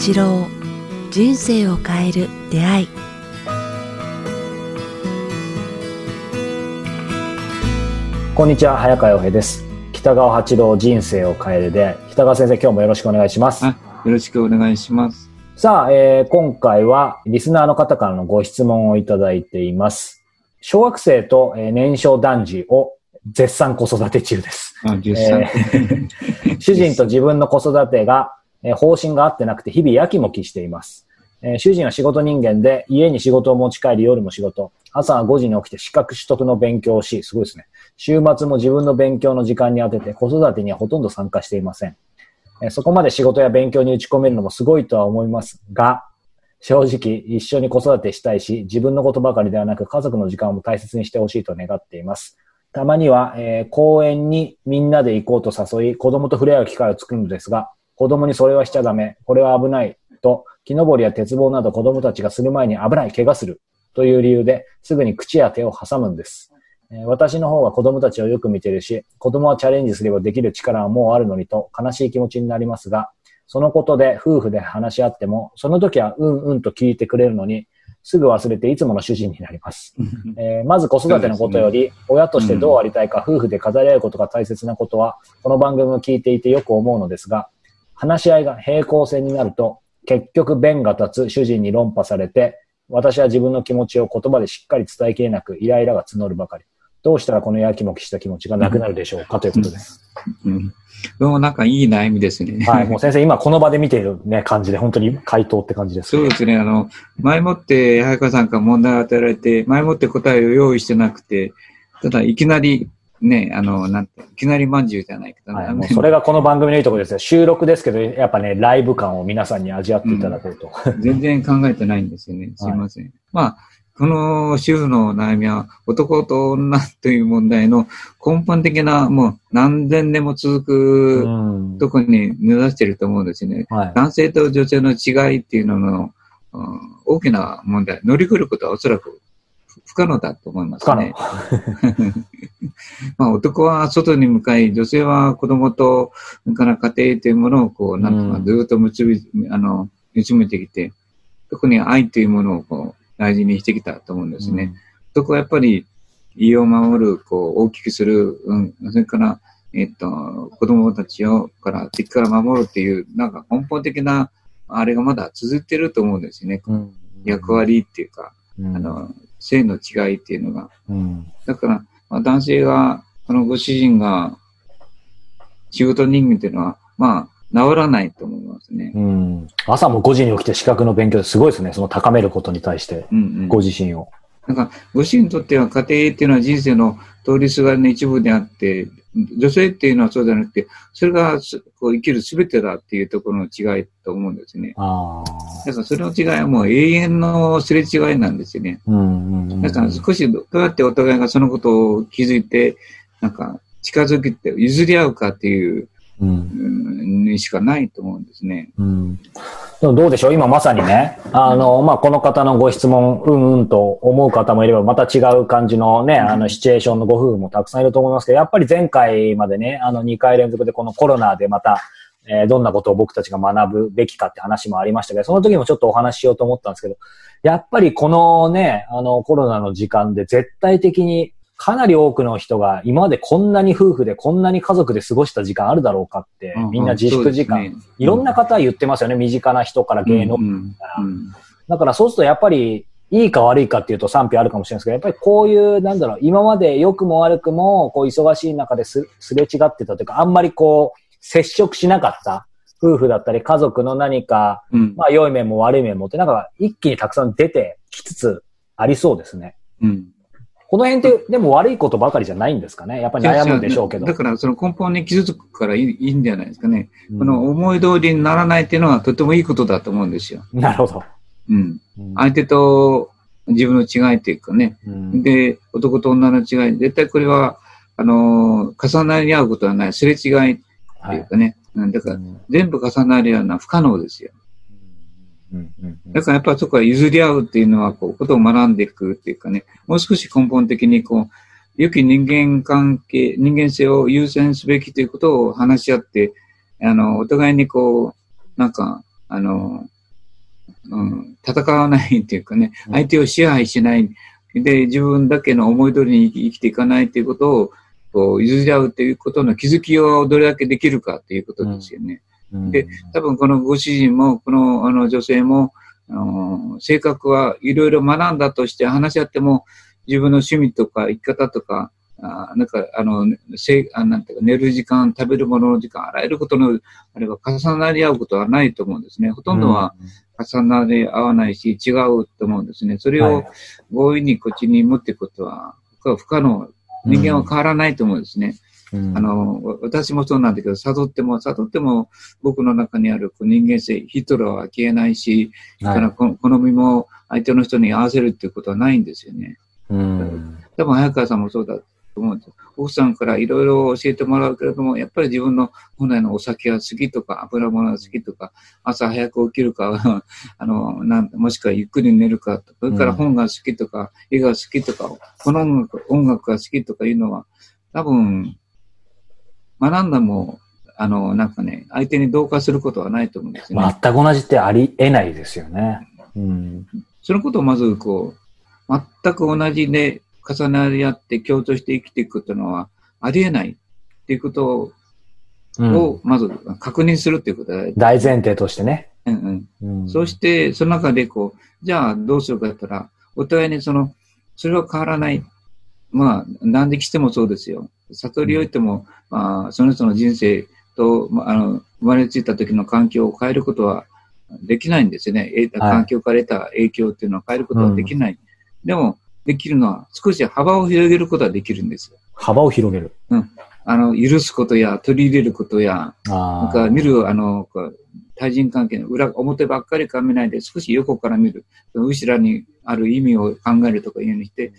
八郎人生を変える出会い。こんにちは早川洋平です。北川八郎人生を変えるで北川先生今日もよろしくお願いします。あよろしくお願いします。さあ、えー今回はリスナーの方からのご質問をいただいています。小学生と、えー年少男児を絶賛子育て中です。あ、10歳。えー 主人と自分の子育てが、え方針が合ってなくて日々やきもきしています。え主人は仕事人間で家に仕事を持ち帰り夜も仕事。朝は5時に起きて資格取得の勉強をし、すごいですね。週末も自分の勉強の時間に当てて子育てにはほとんど参加していません。えそこまで仕事や勉強に打ち込めるのもすごいとは思いますが、正直一緒に子育てしたいし、自分のことばかりではなく家族の時間も大切にしてほしいと願っています。たまには、えー公園にみんなで行こうと誘い、子供と触れ合う機会を作るのですが、子供にそれはしちゃダメ、これは危ないと、木登りや鉄棒など子供たちがする前に危ない、怪我するという理由ですぐに口や手を挟むんです。えー私の方は子供たちをよく見てるし、子供はチャレンジすればできる力はもうあるのにと悲しい気持ちになりますが、そのことで夫婦で話し合っても、その時はうんうんと聞いてくれるのに、すぐ忘れていつもの主人になります。えーまず子育てのことより、親としてどうありたいか、夫婦で語り合うことが大切なことは、この番組を聞いていてよく思うのですが、話し合いが平行線になると、結局弁が立つ主人に論破されて、私は自分の気持ちを言葉でしっかり伝えきれなく、イライラが募るばかり。どうしたらこのやきもきした気持ちがなくなるでしょうかということです。うん。でもなん。かいい悩みですね。はい、もう先生、今この場で見ているね、感じで、本当に回答って感じです、そうですね。あの、前もって、早川さん。から問題を与えられて、前もって答えを用意してなくて、ただいきなり、ね、あの、なんて、いきなりまんじゅうじゃないけど、はい、もうそれがこの番組のいいところですよ。収録ですけど、やっぱね、ライブ感を皆さんに味わっていただこうと。全然考えてないんですよね。すいません。まあ、この主婦の悩みは、男と女という問題の根本的な、もう何千年も続くうんとこに目指していると思うんですね。はい。男性と女性の違いっていうのの、うん大きな問題、乗り越えることはおそらく不不可能だと思います不可能ね。まあ男は外に向かい、女性は子供と、から家庭というものをこう、なんとかうんずっと結び、あの、結めてきて、特に愛というものをこう、大事にしてきたと思うんですね。男はやっぱり家を守る、こう、大きくする、うん、それから、えっと、子供たちを、から、敵から守るっていう、なんか根本的な、あれがまだ続いてると思うんですよね。うん役割っていうか、うんあの、性の違いっていうのが。うんだから、まあ、男性が、このご主人が、仕事人間っていうのは、まあ、治らないと思いますね。うん朝も5時に起きて資格の勉強ですごいですね。その高めることに対して、うんうん。ご自身を。なんか、ご主人にとっては家庭っていうのは人生の通りすがりの一部であって、女性っていうのはそうじゃなくて、それがすこう生きる全てだっていうところの違いと思うんですね。あだからそれの違いはもう永遠のすれ違いなんですよね。だから少しどうやってお互いがそのことを気づいて、なんか近づけて譲り合うかっていう、うん。うん、にしかないと思うんですね。うん。どうでしょう？今まさにね、あの、まあ、この方のご質問、うんうんと思う方もいれば、また違う感じのね、あの、シチュエーションのご夫婦もたくさんいると思いますけど、やっぱり前回までね、あの、2回連続でこのコロナでまた、えーどんなことを僕たちが学ぶべきかって話もありましたけど、その時もちょっとお話ししようと思ったんですけど、やっぱりこのね、あの、コロナの時間で絶対的にかなり多くの人が今までこんなに夫婦でこんなに家族で過ごした時間あるだろうかって、みんな自粛時間、ね。いろんな方言ってますよね。身近な人から芸能うん。うん。だからそうするとやっぱり、いいか悪いかっていうと賛否あるかもしれないですけど、やっぱりこういう、なんだろう、今まで良くも悪くも、こう忙しい中ですすれ違ってたというか、あんまりこう、接触しなかった夫婦だったり家族の何か、うん。まあ良い面も悪い面もって、なんか一気にたくさん出てきつつありそうですね。うんこの辺って、でも悪いことばかりじゃないんですかね？やっぱり悩むんでしょうけど。だからその根本に傷つくからいいいいんじゃないですかね。うんこの思い通りにならないっていうのはとてもいいことだと思うんですよ。なるほど。うん。うん相手と自分の違いっていうかね。うんで、男と女の違い。絶対これは、あのー重なり合うことはない。すれ違いってはいいうかね。うんだから、うん全部重なるような不可能ですよ。うんうんうんだからやっぱそこは譲り合うっていうのは、こう、ことを学んでいくっていうかね、もう少し根本的にこう、良き人間関係、人間性を優先すべきということを話し合って、あの、お互いにこう、なんか、あの、うん、戦わないっていうかね、相手を支配しない。で、自分だけの思い通りに生きていかないっていうことを、こう、譲り合うっていうことの気づきをどれだけできるかっていうことですよね。うん、で、多分このご主人も、このあの女性も、あの性格はいろいろ学んだとして話し合っても、自分の趣味とか生き方とか、あなんか、あの、せあなんていうか、寝る時間、食べるものの時間、あらゆることの、あれば重なり合うことはないと思うんですね。ほとんどは重なり合わないし、違うと思うんですね。それを強引にこっちに持っていくことは、不可能。人間は変わらないと思うんですね。うん、あの、私もそうなんだけど、悟っても、悟っても僕の中にある人間性、ヒトラーは消えないし、はい、から好みも相手の人に合わせるっていうことはないんですよね。うん、多分、早川さんもそうだと思うんです。奥さんからいろいろ教えてもらうけれども、やっぱり自分の本来のお酒が好きとか、油物が好きとか、朝早く起きるか、あの、なんもしくはゆっくり寝るか、それから本が好きとか、うん、絵が好きとか、この音楽音楽が好きとかいうのは、多分、学んだも、あの、なんかね、相手に同化することはないと思うんですよね。全く同じってありえないですよね。うん。そのことをまず、こう、全く同じで、重なり合って共通して生きていくというのはありえないっていうことを、まず確認するっていうことだ、大前提としてね。うんうん。うん、そして、その中でこう、じゃあどうするかって言ったら、お互いにその、それは変わらない。まあ、何でしてもそうですよ。悟りをいても、うん、まあ、その人の人生と、まあ、あの、生まれついた時の環境を変えることはできないんですよね。環境から得た影響っていうのは変えることはできない。うん、でも、できるのは、少し幅を広げることはできるんですよ。幅を広げるうん。あの、許すことや、取り入れることや、なんか見る、あの、対人関係の裏、表ばっかりか見ないで、少し横から見る。後ろにある意味を考えるとかいうようにして、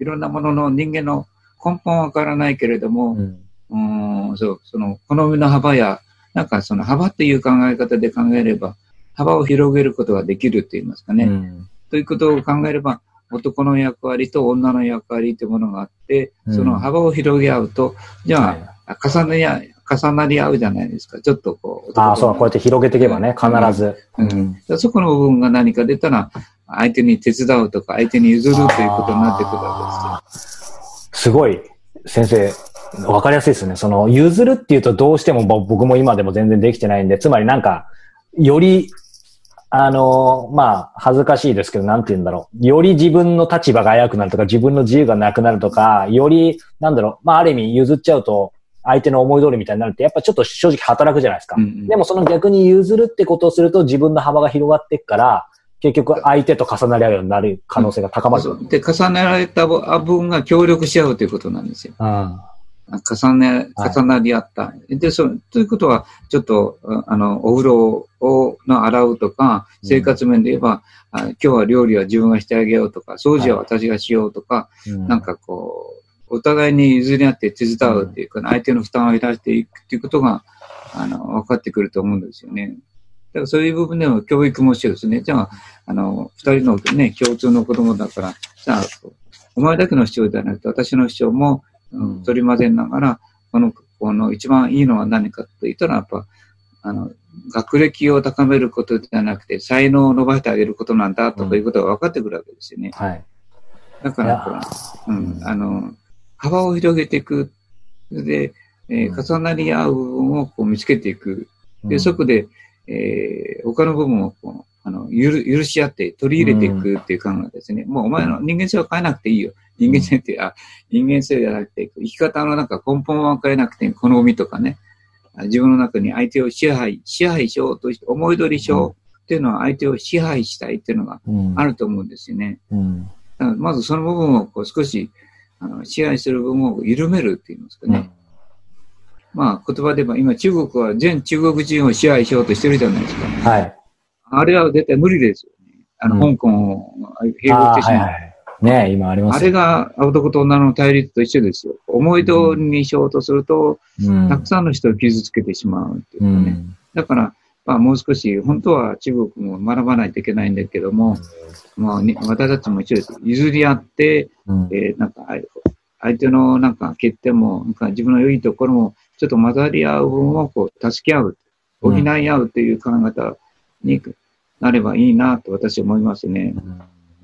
いろんなものの人間の根本はわからないけれども、うん、うんそう、その、好みの幅や、なんかその幅っていう考え方で考えれば、幅を広げることができるって言いますかね。うん、ということを考えれば、男の役割と女の役割というものがあって、その幅を広げ合うと、じゃあ、重ねや、重なり合うじゃないですか。ちょっとこう。ああ、そう、こうやって広げていけばね、必ず。うん。うん、そこの部分が何か出たら、相手に手伝うとか、相手に譲るということになってくるわけですよ。すごい、先生、わかりやすいですね。その、譲るっていうとどうしても僕も今でも全然できてないんで、つまりなんか、よりあの、まあ、恥ずかしいですけど、なんて言うんだろう。より自分の立場が危うくなるとか、自分の自由がなくなるとか、より、なんだろう、まあ、ある意味譲っちゃうと、相手の思い通りみたいになるって、やっぱちょっと正直働くじゃないですか。うんうん、でもその逆に譲るってことをすると、自分の幅が広がっていくから、結局相手と重なり合うようになる可能性が高まる。うん、で、重ねられた分が協力し合うということなんですよ。うん重ね、重なり合った。はい、で、そということは、ちょっと、あの、お風呂を、の洗うとか、生活面で言えば、うん、今日は料理は自分がしてあげようとか、掃除は私がしようとか、はい、なんかこう、お互いに譲り合って手伝うっていうか、相手の負担を減らしていくっていうことが、あの、分かってくると思うんですよね。だからそういう部分では教育もしてですね、じゃあ、あの、二人のね、共通の子供だから、じゃあ、お前だけの主張ではなくて、私の主張も、うん、取り混ぜながら、この、この一番いいのは何かと言ったら、やっぱ、あの、学歴を高めることではなくて、才能を伸ばしてあげることなんだとかいうことが分かってくるわけですよね。はい。だから、うん、あの、幅を広げていく。で、えー、重なり合う部分をこう見つけていく。で、そこで、えー、他の部分をこうあの許許し合って取り入れていくっていう考えですね。もうお前の人間性は変えなくていいよ。人間性って、あ、人間性じゃなくて、生き方のなんか根本は変えなくて、好みとかね、自分の中に相手を支配、支配しようとして、思い通りしようっていうのは相手を支配したいっていうのがあると思うんですよね。うんうん、まずその部分をこう少しあの支配する部分を緩めるって言いますかね。うん、まあ言葉で言えば今中国は全中国人を支配しようとしてるじゃないですか。はい。あれは絶対無理ですよね。あの、香港を併合してしまう。ね今あります、あれが男と女の対立と一緒ですよ。思い通りにしようとすると、うん、たくさんの人を傷つけてしまうっていうかね。うん、だから、まあ、もう少し、本当は中国も学ばないといけないんだけども、うん、まあ、私たちも一緒です。譲り合って、うん、えー、なんか、相手のなんか欠点も、なんか自分の良いところも、ちょっと混ざり合う分をこう助け合う、補い合うという考え方になればいいなと私は思いますね。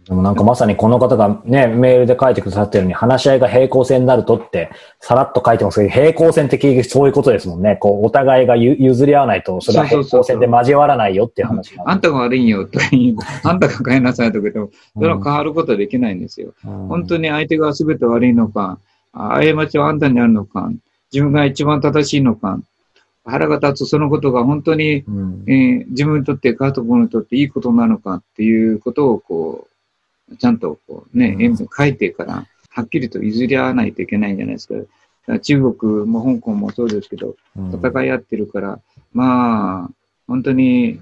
でもなんかまさにこの方がね、メールで書いてくださってるように、話し合いが平行線になるとって、さらっと書いてますけど、平行線って結局そういうことですもんね。こう、お互いがゆ譲り合わないと、それは平行線で交わらないよっていう話あんたが悪いよとかあんたが変えなさいとか言っても、それは変わることはできないんですよ。本当に。に相手が全て悪いのか、あ過ちはあんたにあるのか、自分が一番正しいのか、腹が立つそのことが本当に、うんえー自分にとって家族にとっていいことなのかっていうことをこう、ちゃんとこうね、う書いてから、はっきりと譲り合わないといけないんじゃないですか。だから中国も香港もそうですけど、戦い合ってるから、まあ、本当に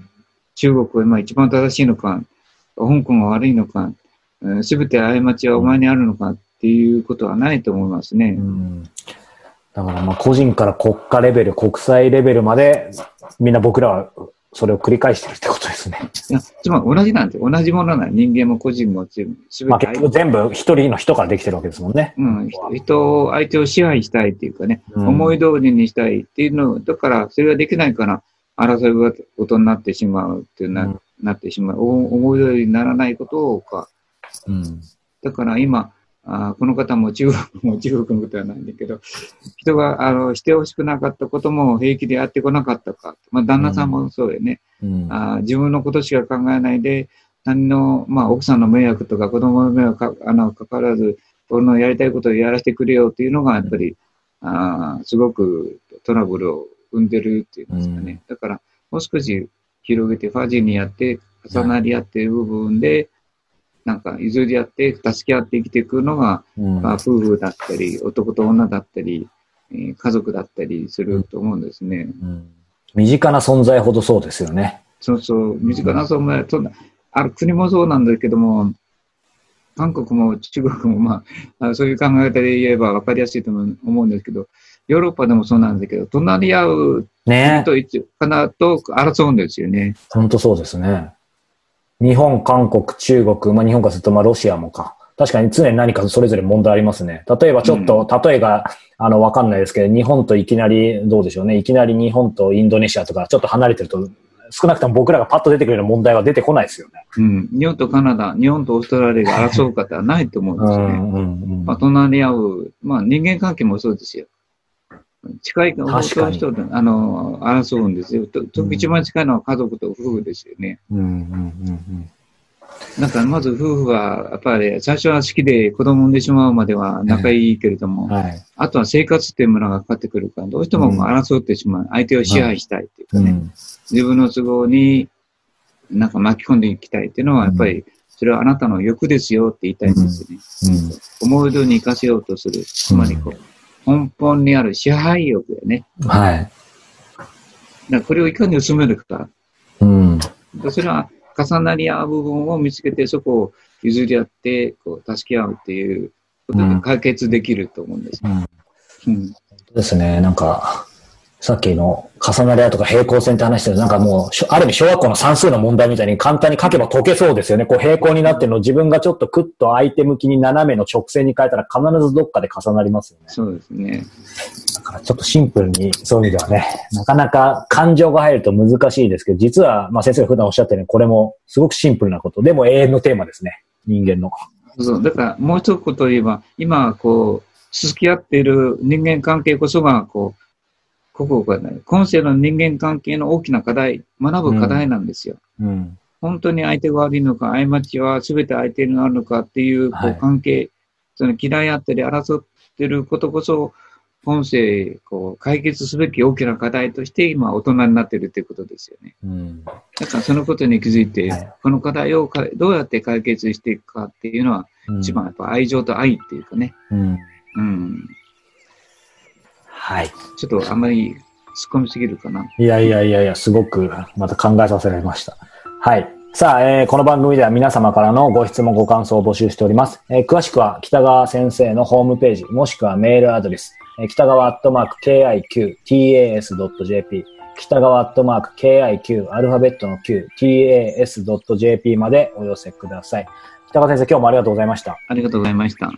中国は今一番正しいのか、香港が悪いのか、すべて過ちはお前にあるのかっていうことはないと思いますね。うんだからまあ個人から国家レベル、国際レベルまで、みんな僕らはそれを繰り返してるってことですね。いやつまり同じなんですよ。同じものなの人間も個人も全部まあて結局全部一人の人からできてるわけですもんね。うん、人人を、相手を支配したいっていうかね、うん思い通りにしたいっていうの、だからそれができないから、争いことになってしまうっていうな,、うんなってしまう。お思い通りにならないことをか、うん。だから今、あーこの方も中国も中国のことはないんだけど、人があのしてほしくなかったことも平気でやってこなかったか。まあ、旦那さんもそうよね。うんあー自分のことしか考えないで、何の、まあ、奥さんの迷惑とか子供の迷惑かあの関わらず、俺のやりたいことをやらせてくれよっていうのが、やっぱり、あーすごくトラブルを生んでるっていうんですかね。だから、もう少し広げて、ファジーにやって、重なり合っている部分で、なんか譲り合って、助け合って生きていくのが、うんまあ、夫婦だったり、男と女だったり、えー家族だったりすると思うんですね。うん身近な存在ほどそうですよね。そうそう、身近な存在、そんな、ある国もそうなんだけども、韓国も中国も、まあ、あそういう考え方で言えば分かりやすいと思うんですけど、ヨーロッパでもそうなんだけど、隣り合うねと一かなと争うんですよね。本当そうですね。日本、韓国、中国、まあ日本からするとまあロシアもか。確かに常に何かそれぞれ問題ありますね。例えばちょっと、例えが、あの、わかんないですけど、日本といきなり、どうでしょうね。いきなり日本とインドネシアとかちょっと離れてると、少なくとも僕らがパッと出てくるような問題は出てこないですよね。うん。日本とカナダ、日本とオーストラリアが争う方はないと思うんですよね。うんうんまあ、隣り合う、まあ、人間関係もそうですよ。近い確かに人とあの争うんですよ。とと一番近いのは家族と夫婦ですよね。うんうんうんだからまず夫婦は、やっぱり最初は好きで子供産んでしまうまでは仲いいけれども、うんはい。あとは生活っていうものがかかってくるから、どうしても争ってしまう。相手を支配したいっていうかね、うん自分の都合になんか巻き込んでいきたいっていうのは、やっぱり、それはあなたの欲ですよって言いたいんですよね。思い通りに生かせようとする。つまりこう、根本にある支配欲よね。はい。だこれをいかに薄めるか。うん。でそれは重なり合う部分を見つけて、そこを譲り合って、こう、助け合うっていうことで解決できると思うんです。うんうん。ですね。なんか、さっきの重なり合うとか平行線って話してるなんかもうある意味小学校の算数の問題みたいに簡単に書けば解けそうですよね。こう平行になってるのを自分がちょっとクッと相手向きに斜めの直線に変えたら必ずどっかで重なりますよね。そうですね。だからちょっとシンプルにそういう意味ではね、なかなか感情が入ると難しいですけど、実は、まあ先生が普段おっしゃったようにこれもすごくシンプルなこと。でも永遠のテーマですね。人間の。そう。だから、もう一言言えば、今、こう、付き合っている人間関係こそが、こう、ここがない。今世の人間関係の大きな課題、学ぶ課題なんですよ。うん。本当に相手が悪いのか、過ちは全て相手にあるのかっていうこはいう関係、その嫌いあったり争ってることこそ、今世、こう、解決すべき大きな課題として今大人になってるっていうことですよね。うん。だからそのことに気づいて、はいこの課題をかどうやって解決していくかっていうのは、うん一番やっぱ愛情と愛っていうかね。うん。うん。はい。ちょっとあんまり突っ込みすぎるかな。いやいやいやいや、すごくまた考えさせられました。はい。さあ、えーこの番組では皆様からのご質問、ご感想を募集しております。えー詳しくは北川先生のホームページ、もしくはメールアドレス、えー北川アットマーク KIQTAS.jp、北川アットマーク KIQ アルファベットの Q、TAS.jp までお寄せください。北川先生、今日もありがとうございました。ありがとうございました。